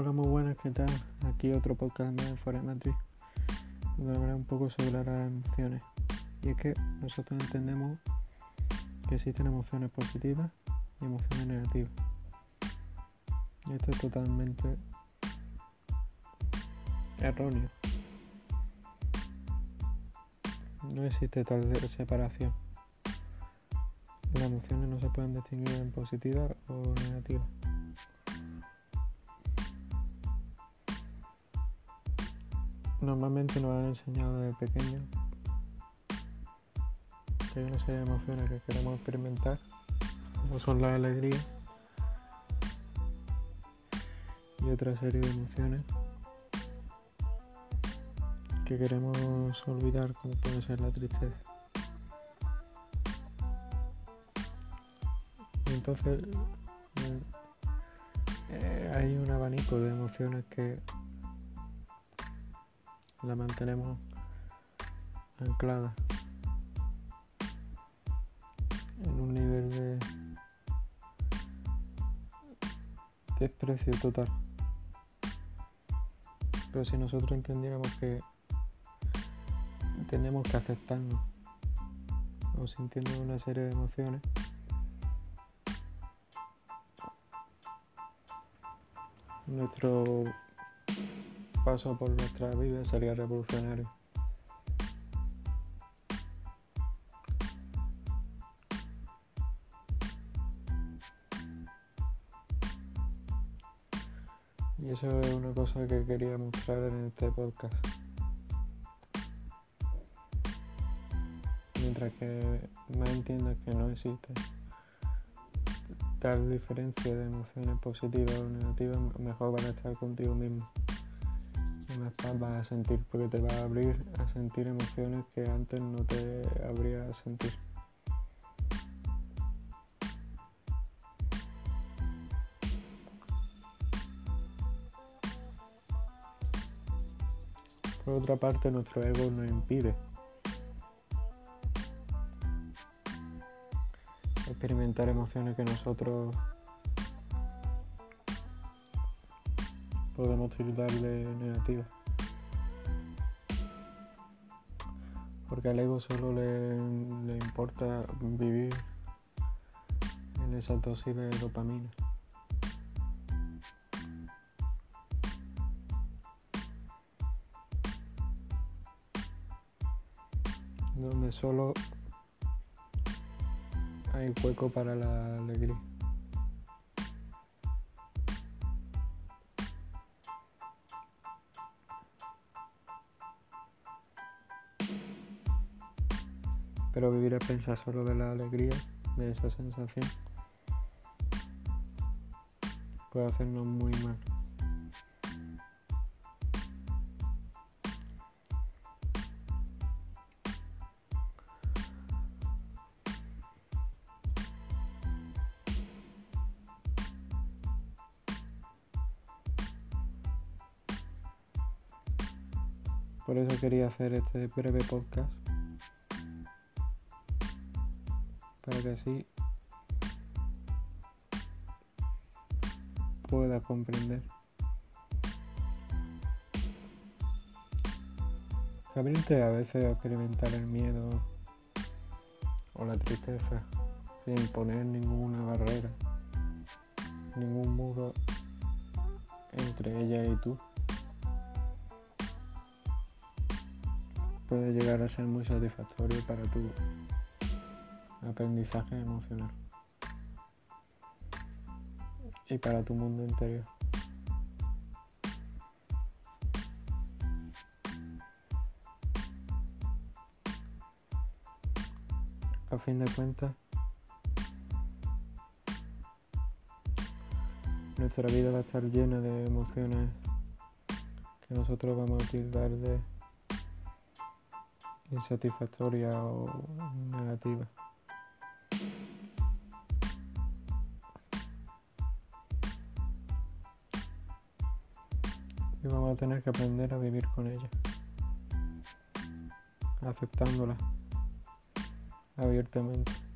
Hola, muy buenas, ¿qué tal? Aquí otro podcast de Fuera de Madrid, donde hablaré un poco sobre las emociones. Y es que nosotros entendemos que existen emociones positivas y emociones negativas. Y esto es totalmente erróneo. No existe tal separación. Las emociones no se pueden distinguir en positivas o negativas. Normalmente nos han enseñado desde pequeños que hay una serie de emociones que queremos experimentar, como son la alegría y otra serie de emociones que queremos olvidar, como puede ser la tristeza. entonces eh, hay un abanico de emociones que la mantenemos anclada en un nivel de desprecio total. Pero si nosotros entendiéramos que tenemos que aceptarnos o sintiendo una serie de emociones, nuestro paso por nuestra vida sería revolucionario. Y eso es una cosa que quería mostrar en este podcast. Mientras que más entiendas que no existe tal diferencia de emociones positivas o negativas, mejor van a estar contigo mismo más paz vas a sentir porque te va a abrir a sentir emociones que antes no te habría a sentir. Por otra parte, nuestro ego nos impide experimentar emociones que nosotros podemos de negativa. Porque al ego solo le, importa vivir en esa dosis de dopamina. Donde solo hay hueco para la alegría. Pero vivir a pensar solo de la alegría, de esa sensación, puede hacernos muy mal. Por eso quería hacer este breve podcast para que así pueda comprender. Abrirte a veces experimentar el miedo o la tristeza sin poner ninguna barrera, ningún muro entre ella y tú. Puede llegar a ser muy satisfactorio para tu aprendizaje emocional y para tu mundo interior. A fin de cuentas, nuestra vida va a estar llena de emociones que nosotros vamos a utilizar de insatisfactoria o negativa. Y vamos a tener que aprender a vivir con ella, aceptándola abiertamente.